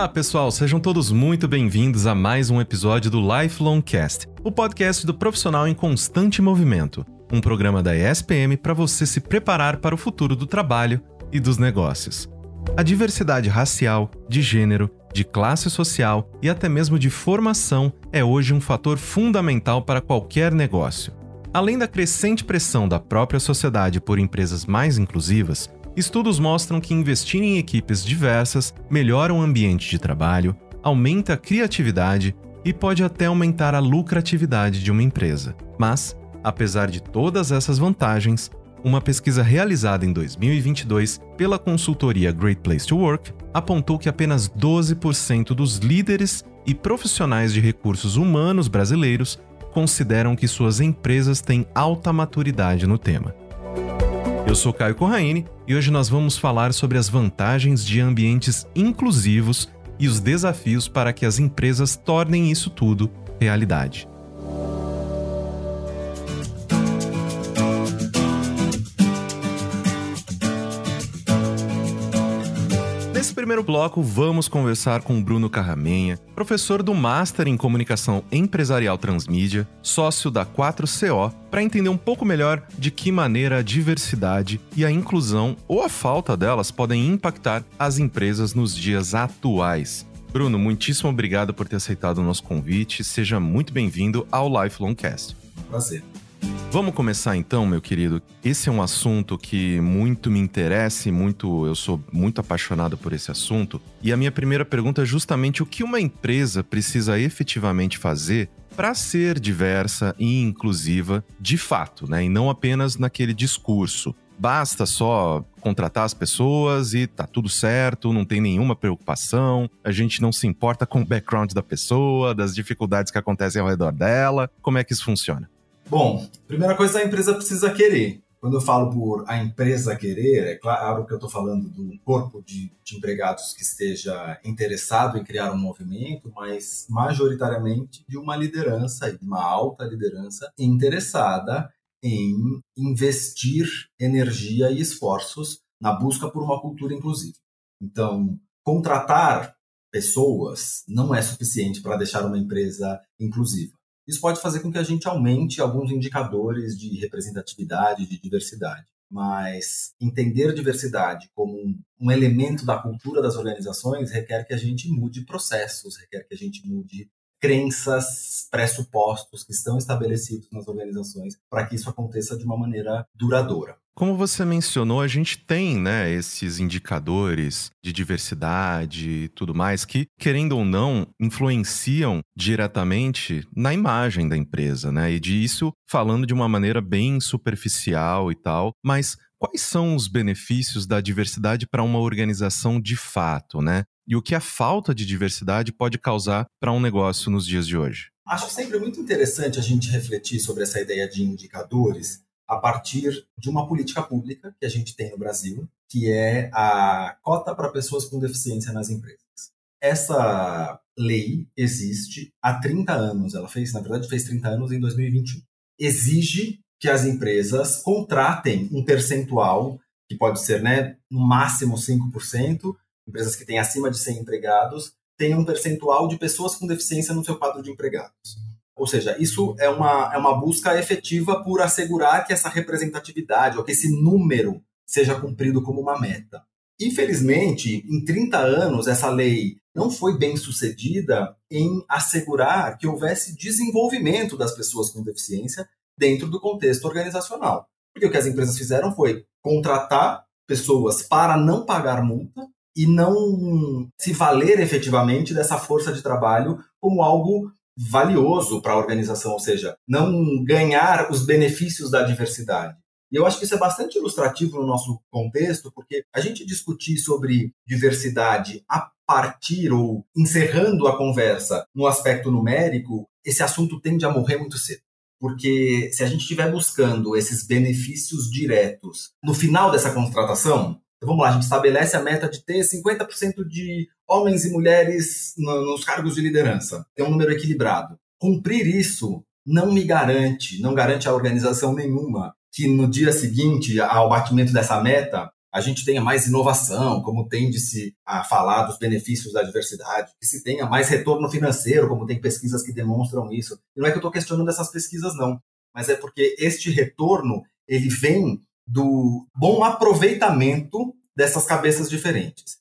Olá, pessoal, sejam todos muito bem-vindos a mais um episódio do Lifelong Cast, o podcast do profissional em constante movimento, um programa da ESPM para você se preparar para o futuro do trabalho e dos negócios. A diversidade racial, de gênero, de classe social e até mesmo de formação é hoje um fator fundamental para qualquer negócio. Além da crescente pressão da própria sociedade por empresas mais inclusivas, Estudos mostram que investir em equipes diversas melhora o ambiente de trabalho, aumenta a criatividade e pode até aumentar a lucratividade de uma empresa. Mas, apesar de todas essas vantagens, uma pesquisa realizada em 2022 pela consultoria Great Place to Work apontou que apenas 12% dos líderes e profissionais de recursos humanos brasileiros consideram que suas empresas têm alta maturidade no tema. Eu sou Caio Corraine e hoje nós vamos falar sobre as vantagens de ambientes inclusivos e os desafios para que as empresas tornem isso tudo realidade. Primeiro bloco, vamos conversar com Bruno Carramenha, professor do Master em Comunicação Empresarial Transmídia, sócio da 4CO, para entender um pouco melhor de que maneira a diversidade e a inclusão, ou a falta delas, podem impactar as empresas nos dias atuais. Bruno, muitíssimo obrigado por ter aceitado o nosso convite. Seja muito bem-vindo ao Lifelong Cast. Prazer. Vamos começar então, meu querido. Esse é um assunto que muito me interessa muito eu sou muito apaixonado por esse assunto. E a minha primeira pergunta é justamente o que uma empresa precisa efetivamente fazer para ser diversa e inclusiva de fato, né? E não apenas naquele discurso. Basta só contratar as pessoas e tá tudo certo, não tem nenhuma preocupação, a gente não se importa com o background da pessoa, das dificuldades que acontecem ao redor dela. Como é que isso funciona? Bom, primeira coisa, a empresa precisa querer. Quando eu falo por a empresa querer, é claro que eu estou falando do corpo de, de, empregados que esteja interessado em criar um movimento, mas majoritariamente de uma liderança, de uma alta liderança interessada em investir energia e esforços na busca por uma cultura inclusiva. Então, contratar pessoas não é suficiente para deixar uma empresa inclusiva. Isso pode fazer com que a gente aumente alguns indicadores de representatividade, de diversidade. Mas entender diversidade como um, elemento da cultura das organizações requer que a gente mude processos, requer que a gente mude crenças, pressupostos que estão estabelecidos nas organizações para que isso aconteça de uma maneira duradoura. Como você mencionou, a gente tem, né, esses indicadores de diversidade e tudo mais que, querendo ou não, influenciam diretamente na imagem da empresa, né? E disso falando de uma maneira bem superficial e tal, mas quais são os benefícios da diversidade para uma organização de fato, né? E o que a falta de diversidade pode causar para um negócio nos dias de hoje? Acho sempre muito interessante a gente refletir sobre essa ideia de indicadores, a partir de uma política pública que a gente tem no Brasil, que é a cota para pessoas com deficiência nas empresas. Essa lei existe há 30 anos, ela fez, na verdade, fez 30 anos em 2021. Exige que as empresas contratem um percentual, que pode ser né, no máximo 5%, empresas que têm acima de 100 empregados, tenham um percentual de pessoas com deficiência no seu quadro de empregados. Ou seja, isso é uma, é uma busca efetiva por assegurar que essa representatividade ou que esse número seja cumprido como uma meta. Infelizmente, em 30 anos, essa lei não foi bem sucedida em assegurar que houvesse desenvolvimento das pessoas com deficiência dentro do contexto organizacional. Porque o que as empresas fizeram foi contratar pessoas para não pagar multa e não se valer efetivamente dessa força de trabalho como algo valioso para a organização, ou seja, não ganhar os benefícios da diversidade. E eu acho que isso é bastante ilustrativo no nosso contexto, porque a gente discutir sobre diversidade a partir ou encerrando a conversa no aspecto numérico, esse assunto tende a morrer muito cedo. Porque se a gente estiver buscando esses benefícios diretos no final dessa contratação, então, vamos lá, a gente estabelece a meta de ter 50% de homens e mulheres nos cargos de liderança, ter um número equilibrado. Cumprir isso não me garante, não garante a organização nenhuma que no dia seguinte ao batimento dessa meta, a gente tenha mais inovação, como tende-se a falar dos benefícios da diversidade, que se tenha mais retorno financeiro, como tem pesquisas que demonstram isso. E não é que eu estou questionando essas pesquisas, não, mas é porque este retorno ele vem do bom aproveitamento dessas cabeças diferentes.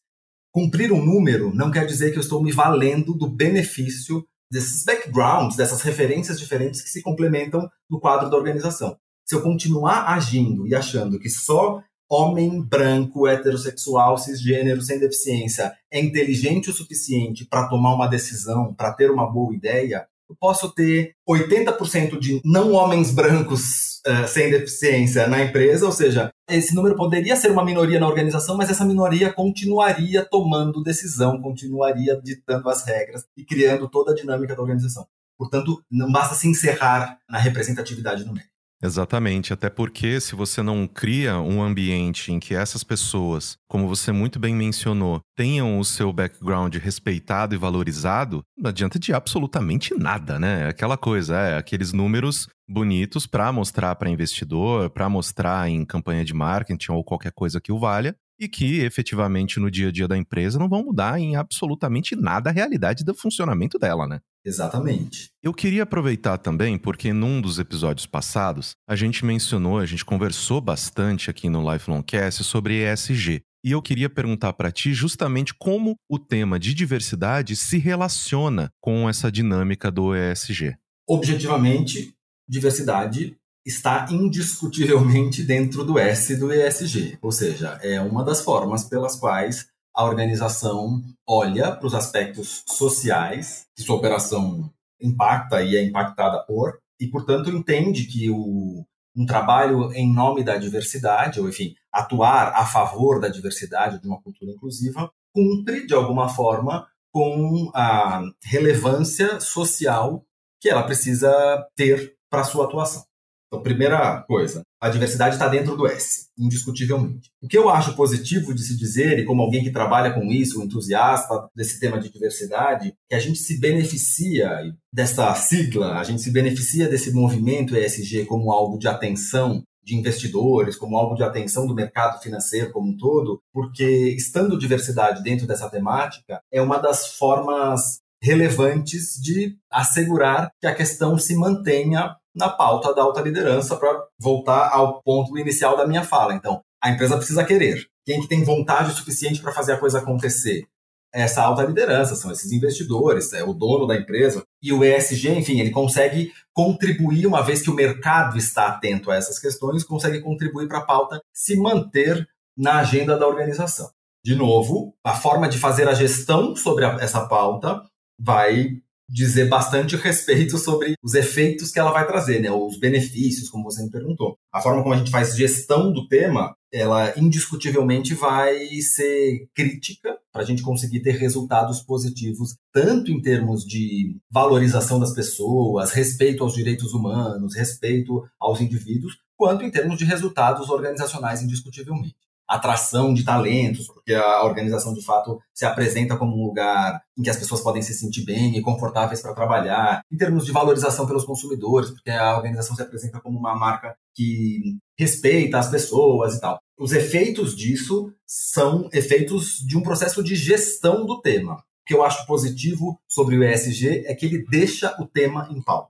Cumprir um número não quer dizer que eu estou me valendo do benefício desses backgrounds, dessas referências diferentes que se complementam no quadro da organização. Se eu continuar agindo e achando que só homem branco, heterossexual, cisgênero, sem deficiência, é inteligente o suficiente para tomar uma decisão, para ter uma boa ideia, eu posso ter 80% de não homens brancos uh, sem deficiência na empresa, ou seja, esse número poderia ser uma minoria na organização, mas essa minoria continuaria tomando decisão, continuaria ditando as regras e criando toda a dinâmica da organização. Portanto, não basta se encerrar na representatividade numérica. Exatamente, até porque se você não cria um ambiente em que essas pessoas, como você muito bem mencionou, tenham o seu background respeitado e valorizado, não adianta de absolutamente nada, né? Aquela coisa, é aqueles números bonitos para mostrar para investidor, para mostrar em campanha de marketing ou qualquer coisa que o valha, e que efetivamente no dia a dia da empresa não vão mudar em absolutamente nada a realidade do funcionamento dela, né? Exatamente. Eu queria aproveitar também, porque num dos episódios passados, a gente mencionou, a gente conversou bastante aqui no Lifelong Cast sobre ESG. E eu queria perguntar para ti justamente como o tema de diversidade se relaciona com essa dinâmica do ESG. Objetivamente, diversidade está indiscutivelmente dentro do S do ESG, ou seja, é uma das formas pelas quais a organização olha para os aspectos sociais que sua operação impacta e é impactada por, e, portanto, entende que o, um trabalho em nome da diversidade, ou, enfim, atuar a favor da diversidade, de uma cultura inclusiva, cumpre, de alguma forma, com a relevância social que ela precisa ter para sua atuação. Então, primeira coisa, a diversidade está dentro do S, indiscutivelmente. O que eu acho positivo de se dizer, e como alguém que trabalha com isso, um entusiasta desse tema de diversidade, que a gente se beneficia dessa sigla, a gente se beneficia desse movimento ESG como algo de atenção de investidores, como algo de atenção do mercado financeiro como um todo, porque estando diversidade dentro dessa temática é uma das formas relevantes de assegurar que a questão se mantenha na pauta da alta liderança para voltar ao ponto inicial da minha fala. Então, a empresa precisa querer. Quem que tem vontade suficiente para fazer a coisa acontecer? Essa alta liderança, são esses investidores, é o dono da empresa. E o ESG, enfim, ele consegue contribuir, uma vez que o mercado está atento a essas questões, consegue contribuir para a pauta se manter na agenda da organização. De novo, a forma de fazer a gestão sobre a, essa pauta vai dizer bastante respeito sobre os efeitos que ela vai trazer, né? Os benefícios, como você me perguntou. A forma como a gente faz gestão do tema, ela indiscutivelmente vai ser crítica para a gente conseguir ter resultados positivos, tanto em termos de valorização das pessoas, respeito aos direitos humanos, respeito aos indivíduos, quanto em termos de resultados organizacionais, indiscutivelmente atração de talentos, porque a organização de fato se apresenta como um lugar em que as pessoas podem se sentir bem e confortáveis para trabalhar, em termos de valorização pelos consumidores, porque a organização se apresenta como uma marca que respeita as pessoas e tal. Os efeitos disso são efeitos de um processo de gestão do tema. O que eu acho positivo sobre o ESG é que ele deixa o tema em pauta.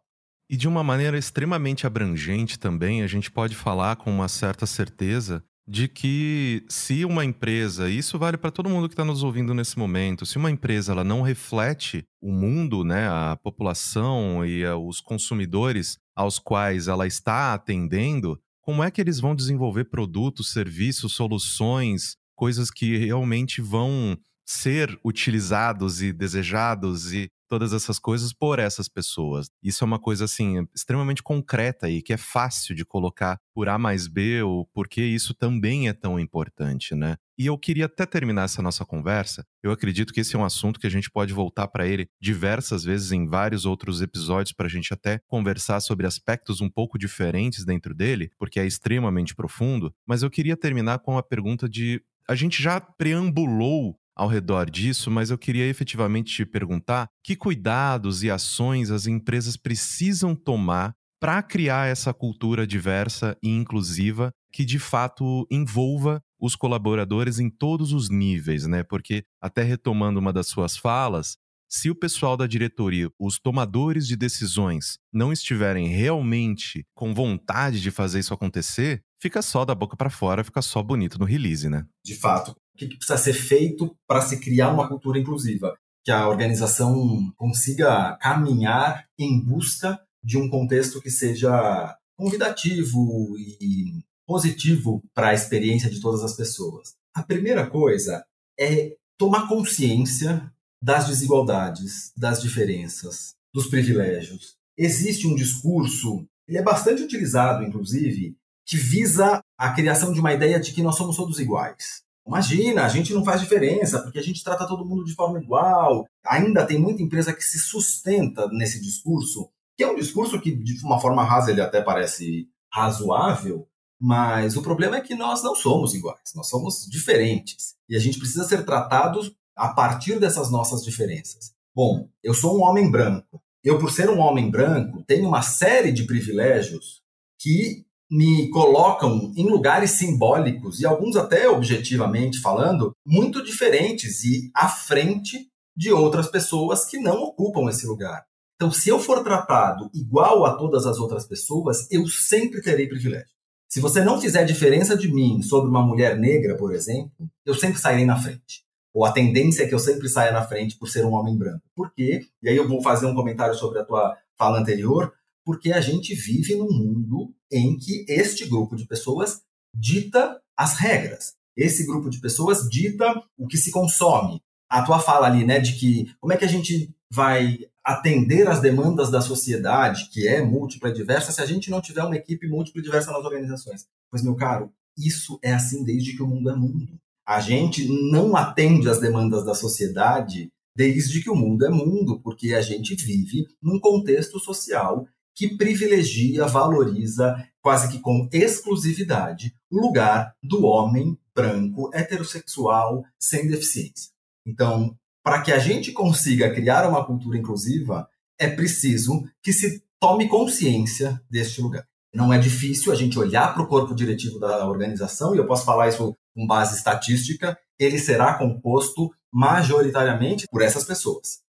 E de uma maneira extremamente abrangente também, a gente pode falar com uma certa certeza de que se uma empresa, isso vale para todo mundo que está nos ouvindo nesse momento, se uma empresa ela não reflete o mundo, né, a população e a, os consumidores aos quais ela está atendendo, como é que eles vão desenvolver produtos, serviços, soluções, coisas que realmente vão ser utilizados e desejados e todas essas coisas por essas pessoas. Isso é uma coisa assim extremamente concreta e que é fácil de colocar por A mais B ou porque isso também é tão importante, né? E eu queria até terminar essa nossa conversa. Eu acredito que esse é um assunto que a gente pode voltar para ele diversas vezes em vários outros episódios para a gente até conversar sobre aspectos um pouco diferentes dentro dele, porque é extremamente profundo. Mas eu queria terminar com a pergunta de a gente já preambulou ao redor disso, mas eu queria efetivamente te perguntar que cuidados e ações as empresas precisam tomar para criar essa cultura diversa e inclusiva que de fato envolva os colaboradores em todos os níveis, né? Porque até retomando uma das suas falas, se o pessoal da diretoria, os tomadores de decisões, não estiverem realmente com vontade de fazer isso acontecer, fica só da boca para fora, fica só bonito no release, né? De fato, o que precisa ser feito para se criar uma cultura inclusiva? Que a organização consiga caminhar em busca de um contexto que seja convidativo e positivo para a experiência de todas as pessoas. A primeira coisa é tomar consciência das desigualdades, das diferenças, dos privilégios. Existe um discurso, ele é bastante utilizado, inclusive, que visa a criação de uma ideia de que nós somos todos iguais. Imagina, a gente não faz diferença porque a gente trata todo mundo de forma igual. Ainda tem muita empresa que se sustenta nesse discurso, que é um discurso que, de uma forma rasa, ele até parece razoável, mas o problema é que nós não somos iguais, nós somos diferentes. E a gente precisa ser tratados a partir dessas nossas diferenças. Bom, eu sou um homem branco. Eu, por ser um homem branco, tenho uma série de privilégios que me colocam em lugares simbólicos e alguns até objetivamente falando muito diferentes e à frente de outras pessoas que não ocupam esse lugar. Então, se eu for tratado igual a todas as outras pessoas, eu sempre terei privilégio. Se você não fizer diferença de mim sobre uma mulher negra, por exemplo, eu sempre sairei na frente. Ou a tendência é que eu sempre saia na frente por ser um homem branco. Por quê? E aí eu vou fazer um comentário sobre a tua fala anterior, porque a gente vive num mundo em que este grupo de pessoas dita as regras. Esse grupo de pessoas dita o que se consome. A tua fala ali, né, de que como é que a gente vai atender às demandas da sociedade, que é múltipla e diversa, se a gente não tiver uma equipe múltipla e diversa nas organizações? Pois, meu caro, isso é assim desde que o mundo é mundo. A gente não atende às demandas da sociedade desde que o mundo é mundo, porque a gente vive num contexto social que privilegia, valoriza, quase que com exclusividade, o lugar do homem branco, heterossexual, sem deficiência. Então, para que a gente consiga criar uma cultura inclusiva, é preciso que se tome consciência deste lugar. Não é difícil a gente olhar para o corpo diretivo da organização, e eu posso falar isso com base estatística, ele será composto majoritariamente por essas pessoas: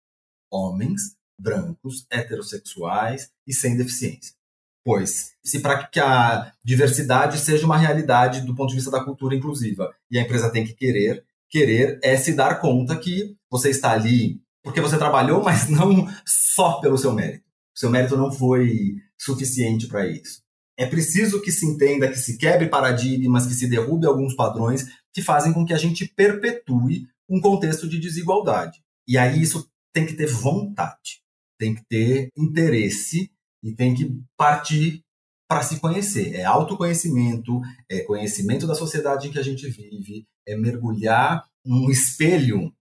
homens brancos, heterossexuais e sem deficiência. Pois, se para que a diversidade seja uma realidade do ponto de vista da cultura inclusiva, e a empresa tem que querer, querer é se dar conta que você está ali porque você trabalhou, mas não só pelo seu mérito. O seu mérito não foi suficiente para isso. É preciso que se entenda, que se quebre paradigmas, que se derrube alguns padrões que fazem com que a gente perpetue um contexto de desigualdade. E aí isso tem que ter vontade tem que ter interesse e tem que partir para se conhecer. É autoconhecimento, é conhecimento da sociedade em que a gente vive, é mergulhar num espelho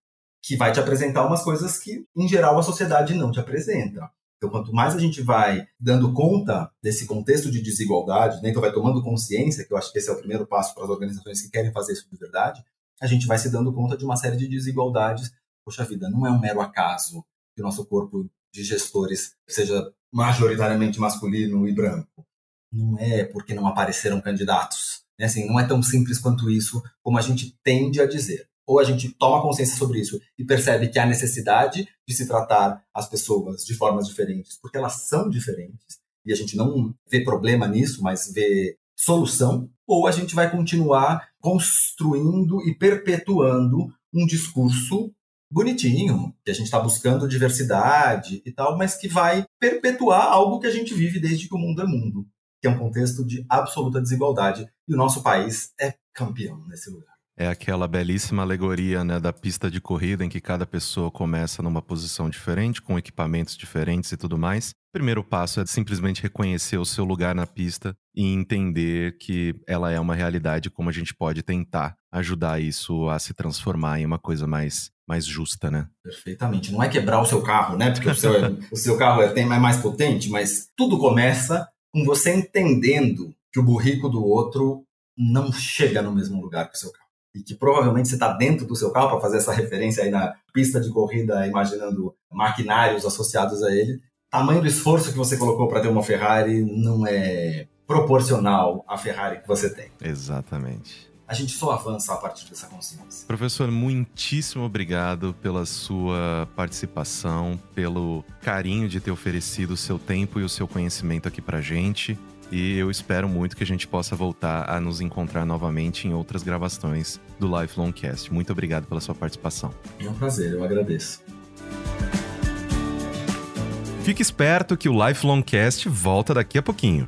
que vai te apresentar umas coisas que, em geral, a sociedade não te apresenta. Então, quanto mais a gente vai dando conta desse contexto de desigualdade, né, então vai tomando consciência, que eu acho que esse é o primeiro passo para as organizações que querem fazer isso de verdade, a gente vai se dando conta de uma série de desigualdades. Poxa vida, não é um mero acaso que o nosso corpo de gestores seja majoritariamente masculino e branco. Não é porque não apareceram candidatos. Né? Assim, não é tão simples quanto isso, como a gente tende a dizer. Ou a gente toma consciência sobre isso e percebe que há necessidade de se tratar as pessoas de formas diferentes, porque elas são diferentes, e a gente não vê problema nisso, mas vê solução, ou a gente vai continuar construindo e perpetuando um discurso bonitinho, que a gente está buscando diversidade e tal, mas que vai perpetuar algo que a gente vive desde que o mundo é mundo, que é um contexto de absoluta desigualdade. E o nosso país é campeão nesse lugar. É aquela belíssima alegoria né, da pista de corrida em que cada pessoa começa numa posição diferente, com equipamentos diferentes e tudo mais. O primeiro passo é simplesmente reconhecer o seu lugar na pista e entender que ela é uma realidade, como a gente pode tentar ajudar isso a se transformar em uma coisa mais mais justa, né? Perfeitamente. Não é quebrar o seu carro, né? Porque o seu, o seu carro é, é mais potente, mas tudo começa com você entendendo que o burrico do outro não chega no mesmo lugar que o seu carro. E que provavelmente você está dentro do seu carro, para fazer essa referência aí na pista de corrida, imaginando maquinários associados a ele, tamanho do esforço que você colocou para ter uma Ferrari não é proporcional à Ferrari que você tem. Exatamente. A gente só avança a partir dessa consciência. Professor, muitíssimo obrigado pela sua participação, pelo carinho de ter oferecido o seu tempo e o seu conhecimento aqui pra gente. E eu espero muito que a gente possa voltar a nos encontrar novamente em outras gravações do Lifelong Cast. Muito obrigado pela sua participação. É um prazer, eu agradeço. Fique esperto que o Lifelong Cast volta daqui a pouquinho.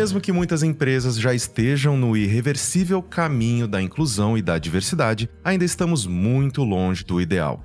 Mesmo que muitas empresas já estejam no irreversível caminho da inclusão e da diversidade, ainda estamos muito longe do ideal.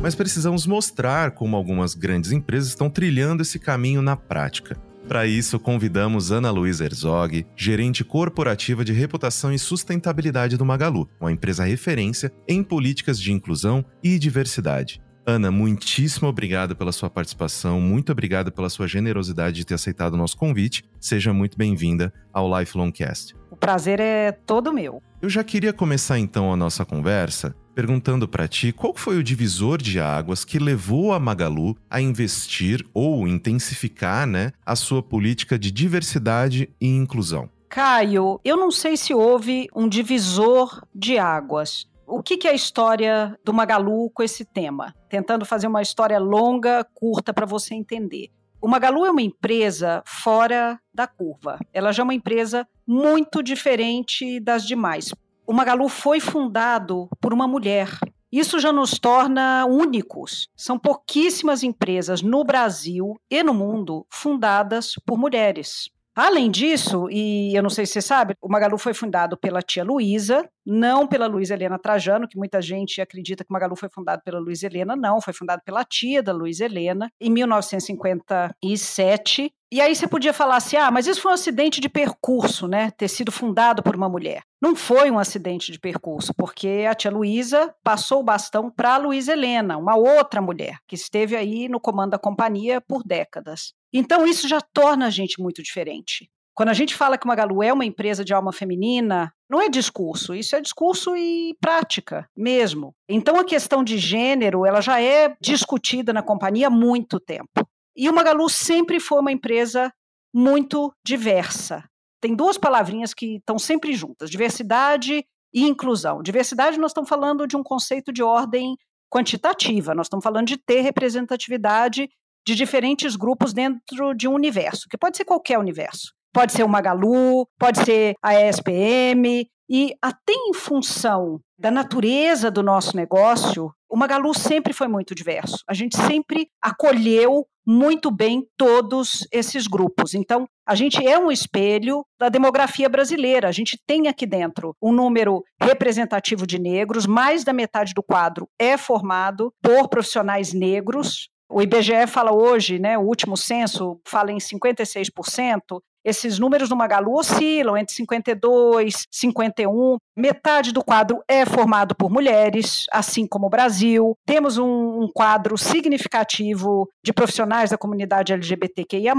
Mas precisamos mostrar como algumas grandes empresas estão trilhando esse caminho na prática. Para isso, convidamos Ana Luísa Herzog, gerente corporativa de reputação e sustentabilidade do Magalu, uma empresa referência em políticas de inclusão e diversidade. Ana, muitíssimo obrigado pela sua participação, muito obrigado pela sua generosidade de ter aceitado o nosso convite. Seja muito bem-vinda ao Lifelong Cast. O prazer é todo meu. Eu já queria começar então a nossa conversa perguntando para ti qual foi o divisor de águas que levou a Magalu a investir ou intensificar, né, a sua política de diversidade e inclusão. Caio, eu não sei se houve um divisor de águas. O que, que é a história do Magalu com esse tema? Tentando fazer uma história longa, curta para você entender. O Magalu é uma empresa fora da curva. Ela já é uma empresa muito diferente das demais. O Magalu foi fundado por uma mulher. Isso já nos torna únicos. São pouquíssimas empresas no Brasil e no mundo fundadas por mulheres. Além disso, e eu não sei se você sabe, o Magalu foi fundado pela tia Luísa, não pela Luísa Helena Trajano, que muita gente acredita que o Magalu foi fundado pela Luísa Helena, não, foi fundado pela tia da Luísa Helena, em 1957. E aí você podia falar assim: ah, mas isso foi um acidente de percurso, né? Ter sido fundado por uma mulher. Não foi um acidente de percurso, porque a tia Luísa passou o bastão para a Luísa Helena, uma outra mulher, que esteve aí no comando da companhia por décadas. Então, isso já torna a gente muito diferente. Quando a gente fala que Magalu é uma empresa de alma feminina, não é discurso, isso é discurso e prática mesmo. Então, a questão de gênero, ela já é discutida na companhia há muito tempo. E o Magalu sempre foi uma empresa muito diversa. Tem duas palavrinhas que estão sempre juntas: diversidade e inclusão. Diversidade, nós estamos falando de um conceito de ordem quantitativa, nós estamos falando de ter representatividade de diferentes grupos dentro de um universo, que pode ser qualquer universo. Pode ser o Magalu, pode ser a ESPM, e até em função da natureza do nosso negócio, o Magalu sempre foi muito diverso. A gente sempre acolheu muito bem todos esses grupos. Então, a gente é um espelho da demografia brasileira. A gente tem aqui dentro um número representativo de negros, mais da metade do quadro é formado por profissionais negros. O IBGE fala hoje, né, o último censo fala em 56%. Esses números no Magalu oscilam entre 52, 51. Metade do quadro é formado por mulheres, assim como o Brasil. Temos um, um quadro significativo de profissionais da comunidade LGBTQIA,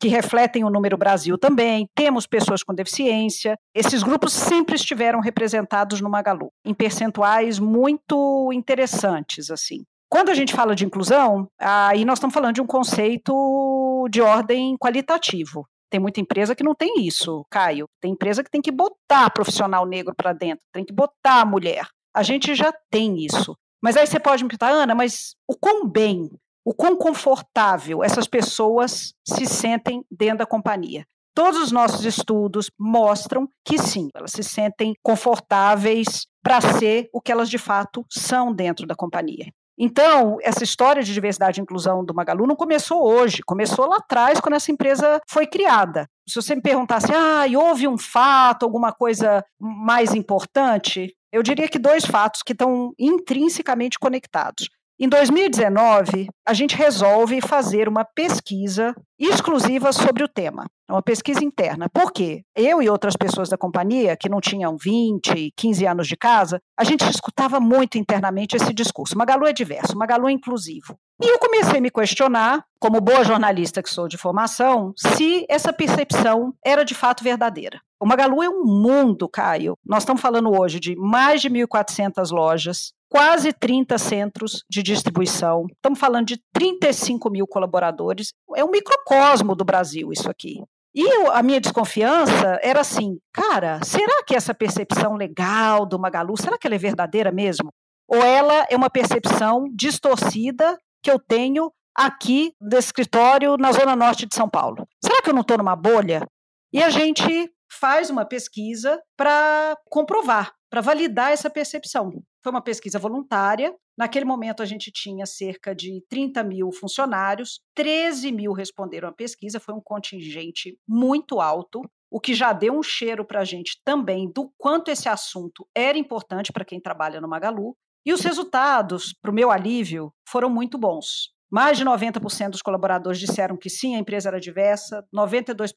que refletem o número Brasil também. Temos pessoas com deficiência. Esses grupos sempre estiveram representados no Magalu, em percentuais muito interessantes, assim. Quando a gente fala de inclusão, aí nós estamos falando de um conceito de ordem qualitativo. Tem muita empresa que não tem isso, Caio. Tem empresa que tem que botar profissional negro para dentro, tem que botar a mulher. A gente já tem isso. Mas aí você pode me perguntar, Ana, mas o quão bem, o quão confortável essas pessoas se sentem dentro da companhia? Todos os nossos estudos mostram que sim, elas se sentem confortáveis para ser o que elas de fato são dentro da companhia. Então, essa história de diversidade e inclusão do Magalu não começou hoje, começou lá atrás, quando essa empresa foi criada. Se você me perguntasse, ah, houve um fato, alguma coisa mais importante, eu diria que dois fatos que estão intrinsecamente conectados. Em 2019, a gente resolve fazer uma pesquisa exclusiva sobre o tema, uma pesquisa interna. Por quê? Eu e outras pessoas da companhia, que não tinham 20, 15 anos de casa, a gente escutava muito internamente esse discurso. Magalu é diverso, Magalu é inclusivo. E eu comecei a me questionar, como boa jornalista que sou de formação, se essa percepção era de fato verdadeira. O Magalu é um mundo, Caio. Nós estamos falando hoje de mais de 1.400 lojas, quase 30 centros de distribuição. Estamos falando de 35 mil colaboradores. É um microcosmo do Brasil isso aqui. E eu, a minha desconfiança era assim, cara, será que essa percepção legal do Magalu, será que ela é verdadeira mesmo? Ou ela é uma percepção distorcida que eu tenho aqui do escritório na zona norte de São Paulo? Será que eu não estou numa bolha? E a gente faz uma pesquisa para comprovar, para validar essa percepção. Foi uma pesquisa voluntária. Naquele momento, a gente tinha cerca de 30 mil funcionários, 13 mil responderam à pesquisa, foi um contingente muito alto, o que já deu um cheiro para a gente também do quanto esse assunto era importante para quem trabalha no Magalu. E os resultados, para o meu alívio, foram muito bons. Mais de 90% dos colaboradores disseram que sim, a empresa era diversa, 92%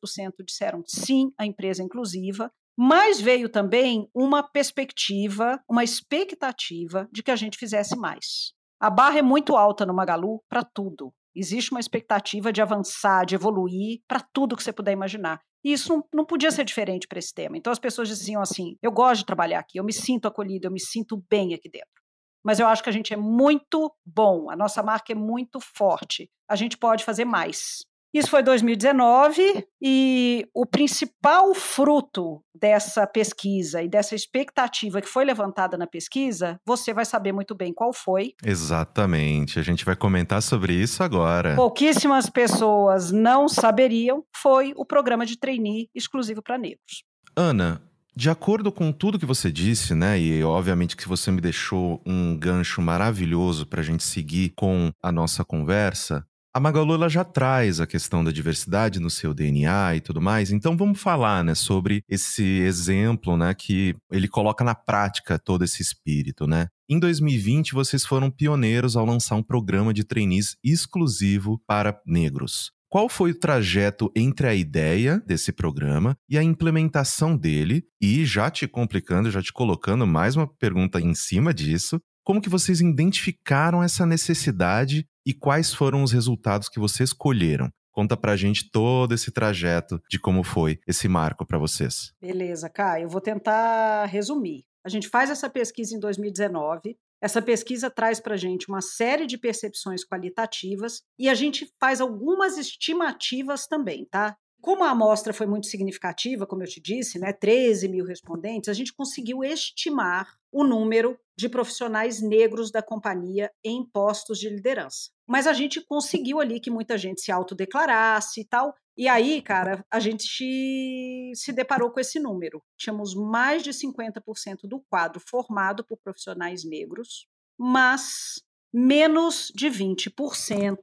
disseram sim, a empresa é inclusiva, mas veio também uma perspectiva, uma expectativa de que a gente fizesse mais. A barra é muito alta no Magalu para tudo. Existe uma expectativa de avançar, de evoluir para tudo que você puder imaginar. E isso não, podia ser diferente para esse tema. Então as pessoas diziam assim: eu gosto de trabalhar aqui, eu me sinto acolhido, eu me sinto bem aqui dentro mas eu acho que a gente é muito bom, a nossa marca é muito forte. A gente pode fazer mais. Isso foi 2019 e o principal fruto dessa pesquisa e dessa expectativa que foi levantada na pesquisa, você vai saber muito bem qual foi. Exatamente. A gente vai comentar sobre isso agora. Pouquíssimas pessoas não saberiam, foi o programa de trainee exclusivo para negros. Ana, de acordo com tudo que você disse, né, e obviamente que você me deixou um gancho maravilhoso para a gente seguir com a nossa conversa, a Magalu ela já traz a questão da diversidade no seu DNA e tudo mais. Então vamos falar, né, sobre esse exemplo, né, que ele coloca na prática todo esse espírito, né? Em 2020, vocês foram pioneiros ao lançar um programa de trainees exclusivo para negros. Qual foi o trajeto entre a ideia desse programa e a implementação dele? E já te complicando, já te colocando mais uma pergunta em cima disso, como que vocês identificaram essa necessidade e quais foram os resultados que vocês colheram? Conta pra gente todo esse trajeto de como foi esse marco para vocês. Beleza, Caio, eu vou tentar resumir. A gente faz essa pesquisa em 2019, essa pesquisa traz para a gente uma série de percepções qualitativas e a gente faz algumas estimativas também, tá? Como a amostra foi muito significativa, como eu te disse, né, 13 mil respondentes, a gente conseguiu estimar o número de profissionais negros da companhia em postos de liderança. Mas a gente conseguiu ali que muita gente se autodeclarasse e tal. E aí, cara, a gente se deparou com esse número. Tínhamos mais de 50% do quadro formado por profissionais negros, mas menos de 20%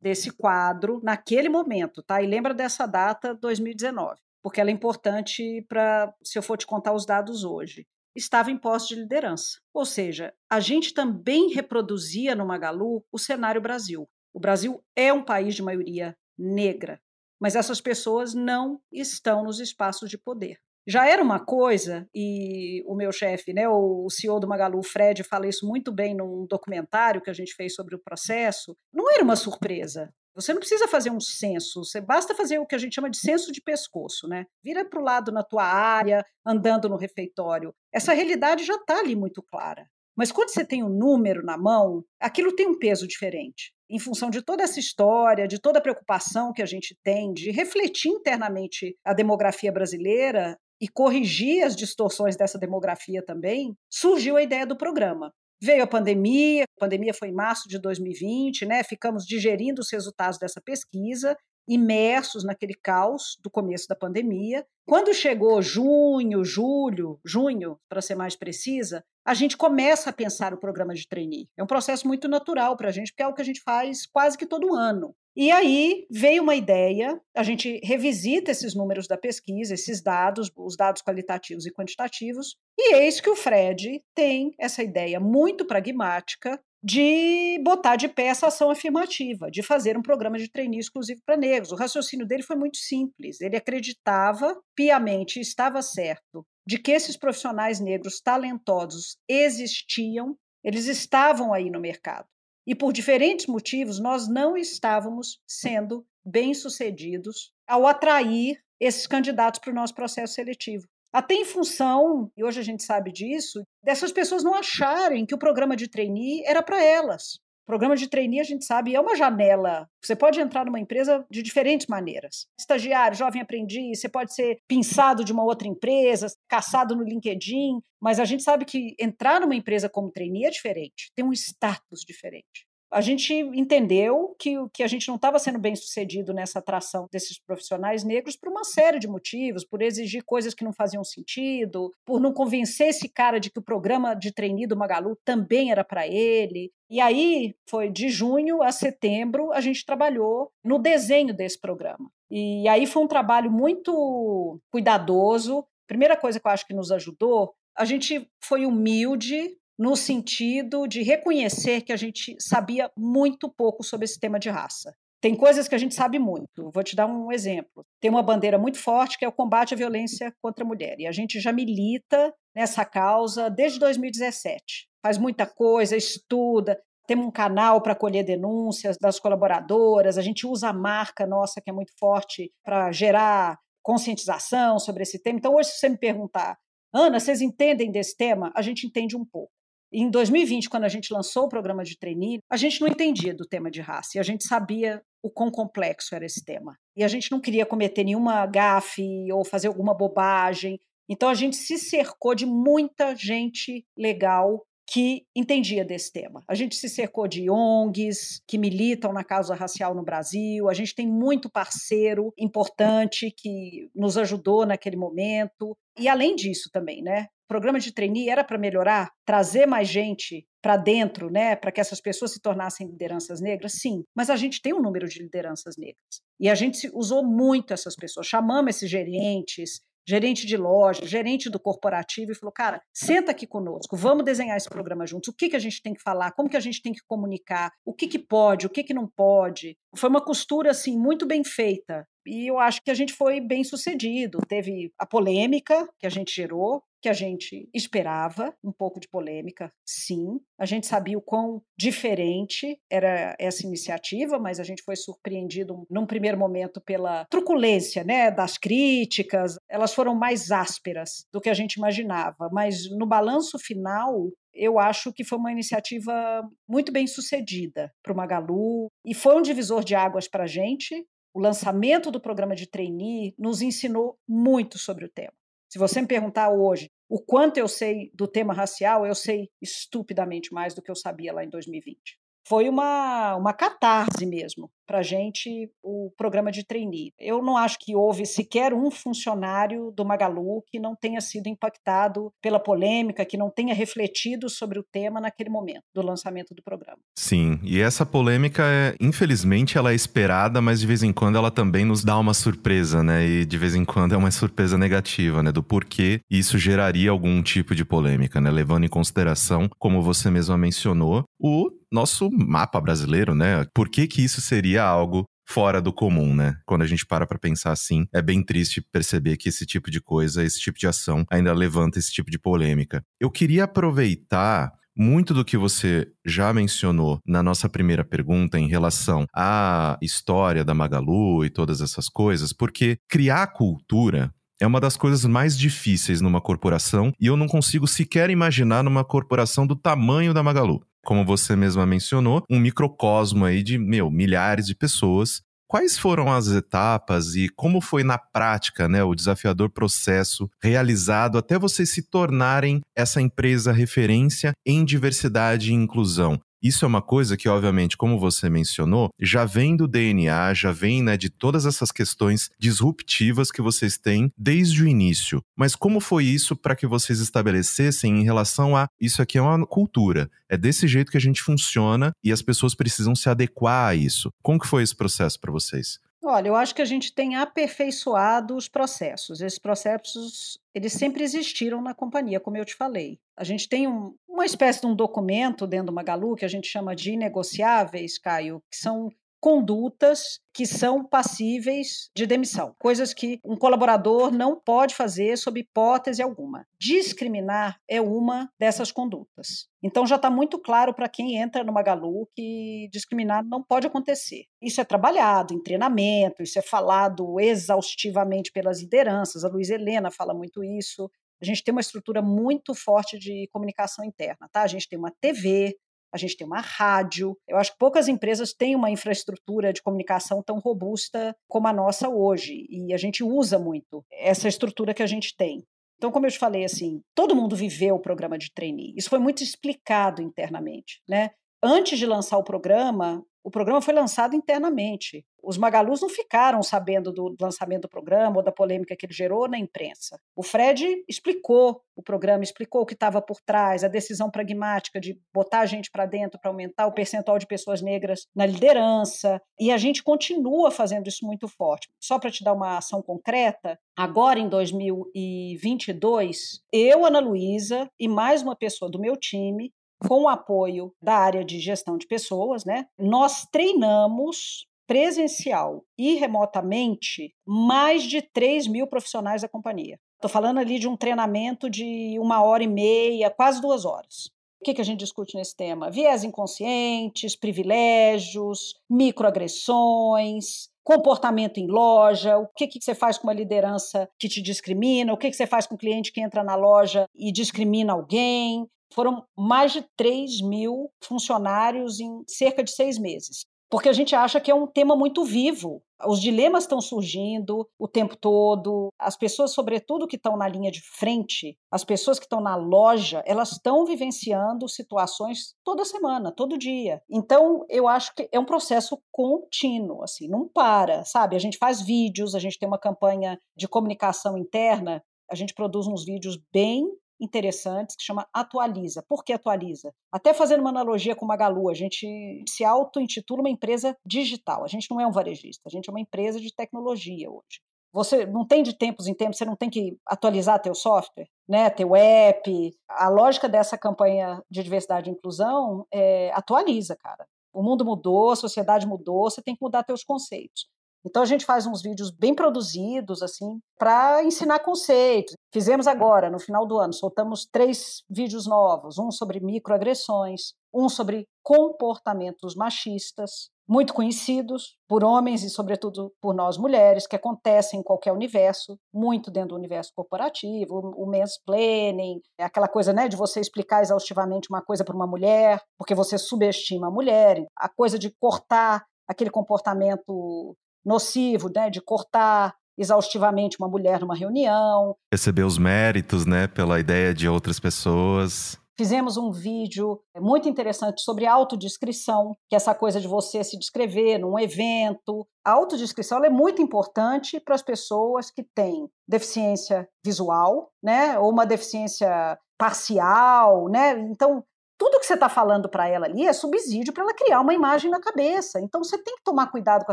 desse quadro naquele momento, tá? E lembra dessa data, 2019, porque ela é importante para se eu for te contar os dados hoje estava em posse de liderança. Ou seja, a gente também reproduzia no Magalu o cenário Brasil. O Brasil é um país de maioria negra, mas essas pessoas não estão nos espaços de poder. Já era uma coisa, e o meu chefe, né, o CEO do Magalu, Fred, fala isso muito bem num documentário que a gente fez sobre o processo, não era uma surpresa. Você não precisa fazer um censo, você basta fazer o que a gente chama de censo de pescoço, né? Vira para o lado na tua área, andando no refeitório. Essa realidade já está ali muito clara. Mas quando você tem um número na mão, aquilo tem um peso diferente. Em função de toda essa história, de toda a preocupação que a gente tem de refletir internamente a demografia brasileira e corrigir as distorções dessa demografia também, surgiu a ideia do programa. Veio a pandemia, a pandemia foi em março de 2020, né? Ficamos digerindo os resultados dessa pesquisa imersos naquele caos do começo da pandemia. Quando chegou junho, julho, junho, para ser mais precisa, a gente começa a pensar o programa de trainee. É um processo muito natural para a gente, porque é o que a gente faz quase que todo ano. E aí veio uma ideia, a gente revisita esses números da pesquisa, esses dados, os dados qualitativos e quantitativos, e eis que o Fred tem essa ideia muito pragmática de botar de pé essa ação afirmativa, de fazer um programa de trainee exclusivo para negros. O raciocínio dele foi muito simples. Ele acreditava piamente, estava certo, de que esses profissionais negros talentosos existiam, eles estavam aí no mercado. E por diferentes motivos, nós não estávamos sendo bem-sucedidos ao atrair esses candidatos para o nosso processo seletivo. Até em função, e hoje a gente sabe disso, dessas pessoas não acharem que o programa de trainee era para elas. Programa de trainee, a gente sabe, é uma janela. Você pode entrar numa empresa de diferentes maneiras. Estagiário, jovem aprendiz, você pode ser pinçado de uma outra empresa, caçado no LinkedIn, mas a gente sabe que entrar numa empresa como trainee é diferente, tem um status diferente a gente entendeu que, que a gente não estava sendo bem sucedido nessa atração desses profissionais negros por uma série de motivos, por exigir coisas que não faziam sentido, por não convencer esse cara de que o programa de trainee do Magalu também era para ele. E aí, foi de junho a setembro, a gente trabalhou no desenho desse programa. E aí foi um trabalho muito cuidadoso. Primeira coisa que eu acho que nos ajudou, a gente foi humilde no sentido de reconhecer que a gente sabia muito pouco sobre esse tema de raça. Tem coisas que a gente sabe muito. Vou te dar um exemplo. Tem uma bandeira muito forte que é o combate à violência contra a mulher. E a gente já milita nessa causa desde 2017. Faz muita coisa, estuda. Temos um canal para colher denúncias das colaboradoras. A gente usa a marca nossa, que é muito forte, para gerar conscientização sobre esse tema. Então, hoje, se você me perguntar, Ana, vocês entendem desse tema? A gente entende um pouco. Em 2020, quando a gente lançou o programa de trainee, a gente não entendia do tema de raça e a gente sabia o quão complexo era esse tema. E a gente não queria cometer nenhuma gafe ou fazer alguma bobagem. Então a gente se cercou de muita gente legal que entendia desse tema. A gente se cercou de ONGs que militam na causa racial no Brasil, a gente tem muito parceiro importante que nos ajudou naquele momento. E além disso também, né? Programa de trainee era para melhorar, trazer mais gente para dentro, né, para que essas pessoas se tornassem lideranças negras, sim, mas a gente tem um número de lideranças negras. E a gente usou muito essas pessoas, chamamos esses gerentes, gerente de loja, gerente do corporativo, e falou: cara, senta aqui conosco, vamos desenhar esse programa juntos. O que, que a gente tem que falar, como que a gente tem que comunicar, o que, que pode, o que, que não pode. Foi uma costura assim muito bem feita e eu acho que a gente foi bem sucedido. Teve a polêmica que a gente gerou, que a gente esperava, um pouco de polêmica, sim. A gente sabia o quão diferente era essa iniciativa, mas a gente foi surpreendido num primeiro momento pela truculência né, das críticas. Elas foram mais ásperas do que a gente imaginava, mas no balanço final, eu acho que foi uma iniciativa muito bem sucedida para o Magalu e foi um divisor de águas para a gente, o lançamento do programa de trainee nos ensinou muito sobre o tema. Se você me perguntar hoje o quanto eu sei do tema racial, eu sei estupidamente mais do que eu sabia lá em 2020 foi uma, uma catarse mesmo para a gente o programa de trainee. Eu não acho que houve sequer um funcionário do Magalu que não tenha sido impactado pela polêmica, que não tenha refletido sobre o tema naquele momento do lançamento do programa. Sim, e essa polêmica, é, infelizmente, ela é esperada, mas de vez em quando ela também nos dá uma surpresa, né? E de vez em quando é uma surpresa negativa, né? Do porquê isso geraria algum tipo de polêmica, né? Levando em consideração, como você mesma mencionou, o nosso mapa brasileiro, né? Por que que isso seria algo fora do comum, né? Quando a gente para para pensar assim, é bem triste perceber que esse tipo de coisa, esse tipo de ação ainda levanta esse tipo de polêmica. Eu queria aproveitar muito do que você já mencionou na nossa primeira pergunta em relação à história da Magalu e todas essas coisas, porque criar cultura é uma das coisas mais difíceis numa corporação e eu não consigo sequer imaginar numa corporação do tamanho da Magalu como você mesma mencionou, um microcosmo aí de, meu, milhares de pessoas. Quais foram as etapas e como foi na prática, né, o desafiador processo realizado até vocês se tornarem essa empresa referência em diversidade e inclusão? Isso é uma coisa que, obviamente, como você mencionou, já vem do DNA, já vem né, de todas essas questões disruptivas que vocês têm desde o início. Mas como foi isso para que vocês estabelecessem em relação a isso aqui é uma cultura, é desse jeito que a gente funciona e as pessoas precisam se adequar a isso. Como que foi esse processo para vocês? Olha, eu acho que a gente tem aperfeiçoado os processos. Esses processos, eles sempre existiram na companhia, como eu te falei. A gente tem um, uma espécie de um documento dentro do Magalu que a gente chama de negociáveis, Caio, que são condutas que são passíveis de demissão, coisas que um colaborador não pode fazer sob hipótese alguma. Discriminar é uma dessas condutas. Então já está muito claro para quem entra no Magalu que discriminar não pode acontecer. Isso é trabalhado em treinamento, isso é falado exaustivamente pelas lideranças. A Luiz Helena fala muito isso. A gente tem uma estrutura muito forte de comunicação interna, tá? A gente tem uma TV, a gente tem uma rádio. Eu acho que poucas empresas têm uma infraestrutura de comunicação tão robusta como a nossa hoje, e a gente usa muito essa estrutura que a gente tem. Então, como eu te falei, assim, todo mundo viveu o programa de trainee. Isso foi muito explicado internamente, né? Antes de lançar o programa, o programa foi lançado internamente. Os Magalus não ficaram sabendo do lançamento do programa ou da polêmica que ele gerou na imprensa. O Fred explicou o programa, explicou o que estava por trás, a decisão pragmática de botar a gente para dentro para aumentar o percentual de pessoas negras na liderança. E a gente continua fazendo isso muito forte. Só para te dar uma ação concreta, agora em 2022, eu, Ana Luísa e mais uma pessoa do meu time com o apoio da área de gestão de pessoas, né, nós treinamos presencial e remotamente mais de 3 mil profissionais da companhia. Estou falando ali de um treinamento de uma hora e meia, quase duas horas. O que, que a gente discute nesse tema? Viés inconscientes, privilégios, microagressões, comportamento em loja, o que, que você faz com uma liderança que te discrimina, o que, que você faz com um cliente que entra na loja e discrimina alguém, foram mais de 3 mil funcionários em cerca de seis meses. Porque a gente acha que é um tema muito vivo. Os dilemas estão surgindo o tempo todo. As pessoas, sobretudo que estão na linha de frente, as pessoas que estão na loja, elas estão vivenciando situações toda semana, todo dia. Então, eu acho que é um processo contínuo, assim, não para, sabe? A gente faz vídeos, a gente tem uma campanha de comunicação interna, a gente produz uns vídeos bem interessantes que chama Atualiza. Por que atualiza? Até fazendo uma analogia com o Magalu, a gente se auto-intitula uma empresa digital. A gente não é um varejista, a gente é uma empresa de tecnologia hoje. Você não tem de tempos em tempos, você não tem que atualizar teu software, né, teu app. A lógica dessa campanha de diversidade e inclusão é atualiza, cara. O mundo mudou, a sociedade mudou, você tem que mudar teus conceitos. Então a gente faz uns vídeos bem produzidos assim para ensinar conceitos. Fizemos agora no final do ano, soltamos três vídeos novos, um sobre microagressões, um sobre comportamentos machistas, muito conhecidos por homens e sobretudo por nós mulheres, que acontecem em qualquer universo, muito dentro do universo corporativo, o mansplaining, é aquela coisa, né, de você explicar exaustivamente uma coisa para uma mulher, porque você subestima a mulher, a coisa de cortar aquele comportamento nocivo, né, de cortar exaustivamente uma mulher numa reunião. Receber os méritos, né, pela ideia de outras pessoas. Fizemos um vídeo muito interessante sobre autodescrição, que é essa coisa de você se descrever num evento. A autodescrição é muito importante para as pessoas que têm deficiência visual, né, ou uma deficiência parcial, né? Então, tudo que você está falando para ela ali é subsídio para ela criar uma imagem na cabeça. Então você tem que tomar cuidado com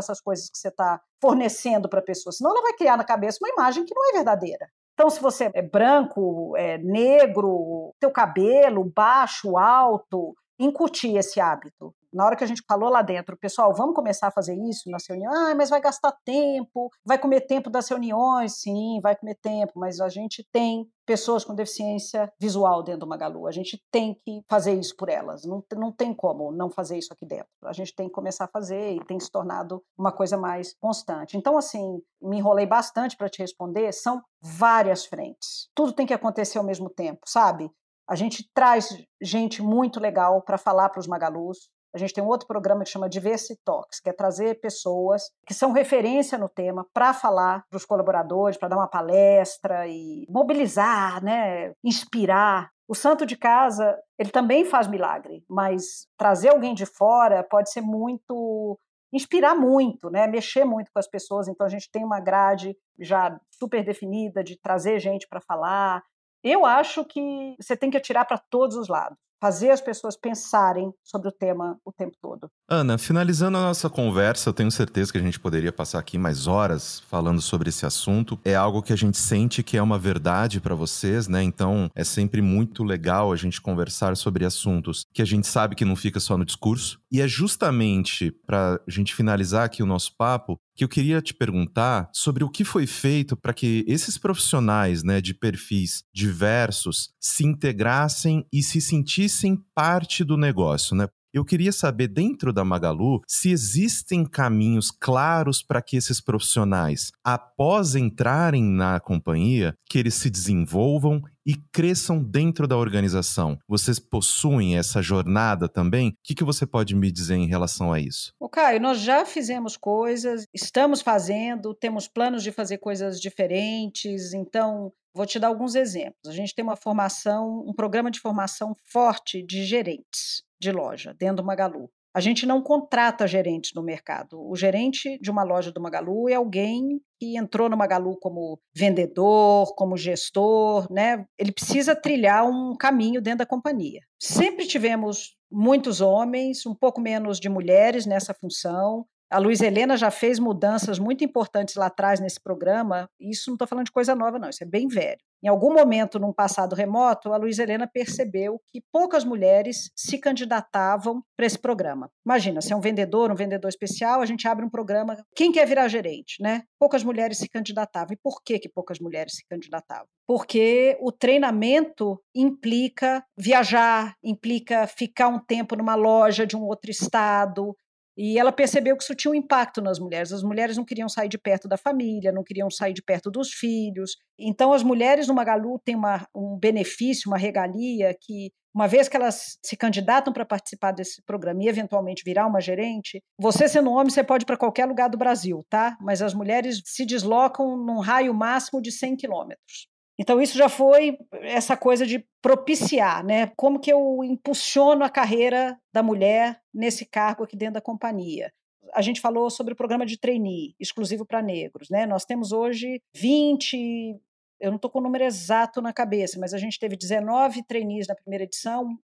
essas coisas que você está fornecendo para a pessoa, senão ela vai criar na cabeça uma imagem que não é verdadeira. Então, se você é branco, é negro, teu cabelo baixo, alto, incutir esse hábito na hora que a gente falou lá dentro, pessoal, vamos começar a fazer isso nas reuniões, ah, mas vai gastar tempo, vai comer tempo das reuniões, sim, vai comer tempo, mas a gente tem pessoas com deficiência visual dentro do Magalu, a gente tem que fazer isso por elas, não, não tem como não fazer isso aqui dentro, a gente tem que começar a fazer e tem se tornado uma coisa mais constante. Então, assim, me enrolei bastante para te responder, são várias frentes, tudo tem que acontecer ao mesmo tempo, sabe? A gente traz gente muito legal para falar para os Magalus, A gente tem um outro programa que chama Diversity Talks, que é trazer pessoas que são referência no tema para falar para os colaboradores, para dar uma palestra e mobilizar, né, inspirar. O santo de casa, ele também faz milagre, mas trazer alguém de fora pode ser muito inspirar muito, né, mexer muito com as pessoas. Então a gente tem uma grade já super definida de trazer gente para falar. Eu acho que você tem que atirar para todos os lados fazer as pessoas pensarem sobre o tema o tempo todo. Ana, finalizando a nossa conversa, eu tenho certeza que a gente poderia passar aqui mais horas falando sobre esse assunto. É algo que a gente sente que é uma verdade para vocês, né? Então é sempre muito legal a gente conversar sobre assuntos que a gente sabe que não fica só no discurso. E é justamente para a gente finalizar aqui o nosso papo que eu queria te perguntar sobre o que foi feito para que esses profissionais né, de perfis diversos se integrassem e se sentissem parte do negócio, né? Eu queria saber, dentro da Magalu, se existem caminhos claros para que esses profissionais, após entrarem na companhia, que eles se desenvolvam e cresçam dentro da organização. Vocês possuem essa jornada também? O que, que você pode me dizer em relação a isso? O Caio, nós já fizemos coisas, estamos fazendo, temos planos de fazer coisas diferentes, então Vou te dar alguns exemplos. A gente tem uma formação, um programa de formação forte de gerentes de loja dentro do Magalu. A gente não contrata gerentes no mercado. O gerente de uma loja do Magalu é alguém que entrou no Magalu como vendedor, como gestor, né? Ele precisa trilhar um caminho dentro da companhia. Sempre tivemos muitos homens, um pouco menos de mulheres nessa função. A Luiz Helena já fez mudanças muito importantes lá atrás nesse programa. Isso não estou falando de coisa nova, não, isso é bem velho. Em algum momento, num passado remoto, a Luiz Helena percebeu que poucas mulheres se candidatavam para esse programa. Imagina, se é um vendedor, um vendedor especial, a gente abre um programa. Quem quer virar gerente, né? Poucas mulheres se candidatavam. E por que, que poucas mulheres se candidatavam? Porque o treinamento implica viajar, implica ficar um tempo numa loja de um outro estado, e ela percebeu que isso tinha um impacto nas mulheres. As mulheres não queriam sair de perto da família, não queriam sair de perto dos filhos. Então, as mulheres no Magalu têm uma, um benefício, uma regalia que, uma vez que elas se candidatam para participar desse programa e eventualmente virar uma gerente, você sendo homem, você pode ir para qualquer lugar do Brasil, tá? Mas as mulheres se deslocam num raio máximo de 100 quilômetros. Então, isso já foi essa coisa de propiciar, né? Como que eu impulsiono a carreira da mulher nesse cargo aqui dentro da companhia. A gente falou sobre o programa de trainee, exclusivo para negros, né? Nós temos hoje 20, eu não estou com o número exato na cabeça, mas a gente teve 19 trainees na primeira edição,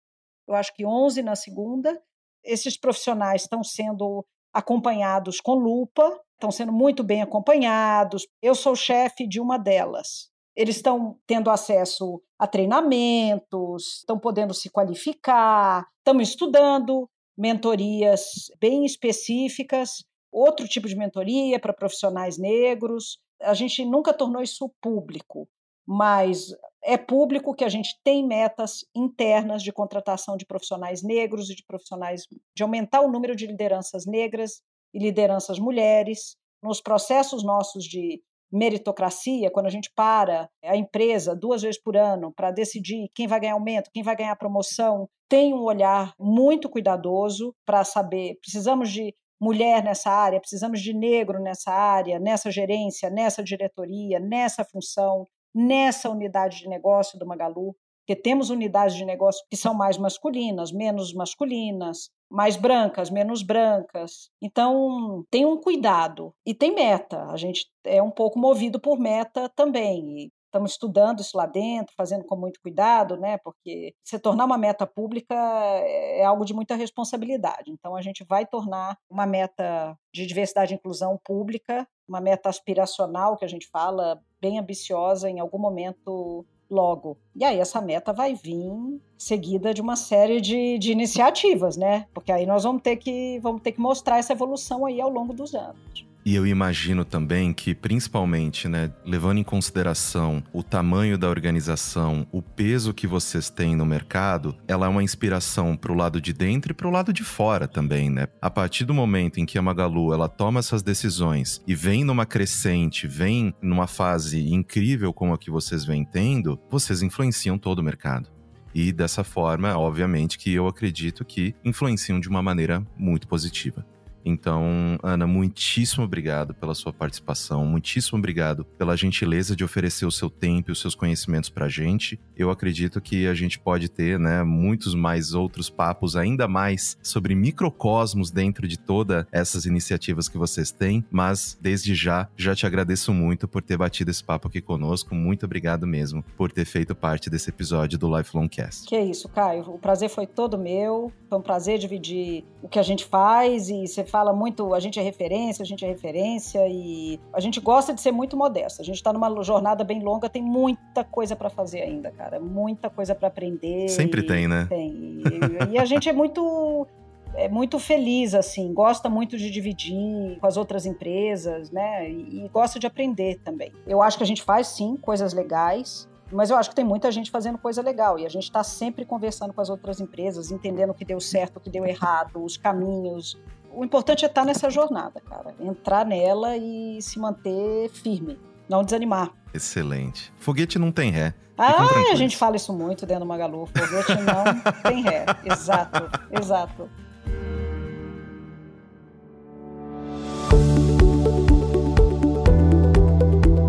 eu acho que 11 na segunda. Esses profissionais estão sendo acompanhados com lupa, estão sendo muito bem acompanhados. Eu sou chefe de uma delas, eles estão tendo acesso a treinamentos, estão podendo se qualificar, estamos estudando mentorias bem específicas, outro tipo de mentoria para profissionais negros. A gente nunca tornou isso público, mas é público que a gente tem metas internas de contratação de profissionais negros e de profissionais de aumentar o número de lideranças negras e lideranças mulheres. Nos processos nossos de meritocracia, quando a gente para a empresa duas vezes por ano para decidir quem vai ganhar aumento, quem vai ganhar promoção, tem um olhar muito cuidadoso para saber, precisamos de mulher nessa área, precisamos de negro nessa área, nessa gerência, nessa diretoria, nessa função, nessa unidade de negócio do Magalu, porque temos unidades de negócio que são mais masculinas, menos masculinas, mais brancas, menos brancas. Então, tem um cuidado e tem meta. A gente é um pouco movido por meta também. E estamos estudando isso lá dentro, fazendo com muito cuidado, né? Porque se tornar uma meta pública é algo de muita responsabilidade. Então, a gente vai tornar uma meta de diversidade e inclusão pública, uma meta aspiracional que a gente fala, bem ambiciosa, em algum momento logo. E aí essa meta vai vir seguida de uma série de, de iniciativas, né? Porque aí nós vamos ter que vamos ter que mostrar essa evolução aí ao longo dos anos. E eu imagino também que, principalmente, né, levando em consideração o tamanho da organização, o peso que vocês têm no mercado, ela é uma inspiração para o lado de dentro e para o lado de fora também, né? A partir do momento em que a Magalu ela toma essas decisões e vem numa crescente, vem numa fase incrível como a que vocês vêm tendo, vocês influenciam todo o mercado. e dessa forma, obviamente, que eu acredito que influenciam de uma maneira muito positiva. Então, Ana, muitíssimo obrigado pela sua participação, muitíssimo obrigado pela gentileza de oferecer o seu tempo e os seus conhecimentos para a gente. Eu acredito que a gente pode ter, né, muitos mais outros papos, ainda mais sobre microcosmos dentro de todas essas iniciativas que vocês têm, mas desde já, já te agradeço muito por ter batido esse papo aqui conosco. Muito obrigado mesmo por ter feito parte desse episódio do Lifelong Cast. Que isso, Caio. O prazer foi todo meu. Foi um prazer dividir o que a gente faz e você fala muito, a gente é referência, a gente é referência e a gente gosta de ser muito modesto. A gente está numa jornada bem longa, tem muita coisa para fazer ainda, cara, muita coisa para aprender. Sempre tem, né? Tem. E, e a gente é muito é muito feliz, assim, gosta muito de dividir com as outras empresas, né? E, e, gosta de aprender também. Eu acho que a gente faz sim coisas legais, mas eu acho que tem muita gente fazendo coisa legal e a gente está sempre conversando com as outras empresas, entendendo o que deu certo, o que deu errado, os caminhos. O importante é estar nessa jornada, cara. Entrar nela e se manter firme, não desanimar. Excelente. Foguete não tem ré. Ah, a gente fala isso muito dentro do Magalu. Foguete não tem ré. Exato, exato.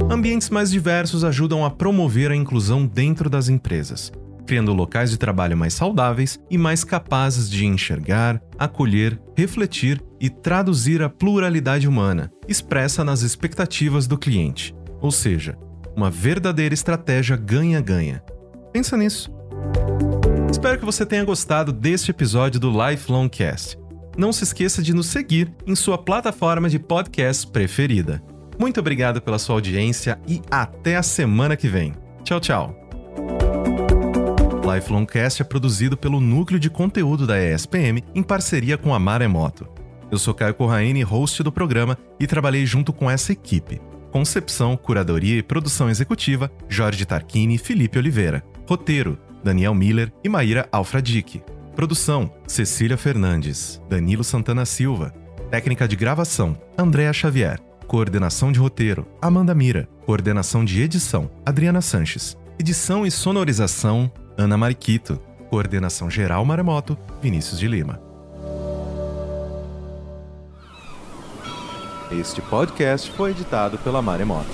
Ambientes mais diversos ajudam a promover a inclusão dentro das empresas, criando locais de trabalho mais saudáveis e mais capazes de enxergar, acolher, refletir e traduzir a pluralidade humana, expressa nas expectativas do cliente. Ou seja, uma verdadeira estratégia ganha-ganha. Pensa nisso. Espero que você tenha gostado deste episódio do Lifelong Cast. Não se esqueça de nos seguir em sua plataforma de podcast preferida. Muito obrigado pela sua audiência e até a semana que vem. Tchau, tchau. Lifelongcast é produzido pelo Núcleo de Conteúdo da ESPM em parceria com a Maremoto. Eu sou Caio Corraine, host do programa, e trabalhei junto com essa equipe. Concepção, curadoria e produção executiva, Jorge Tarquini e Felipe Oliveira. Roteiro, Daniel Miller e Maíra Alfradique. Produção, Cecília Fernandes, Danilo Santana Silva. Técnica de gravação, Andréa Xavier. Coordenação de roteiro: Amanda Mira. Coordenação de edição: Adriana Sanches. Edição e sonorização: Ana Mariquito. Coordenação geral Maremoto: Vinícius de Lima. Este podcast foi editado pela Maremoto.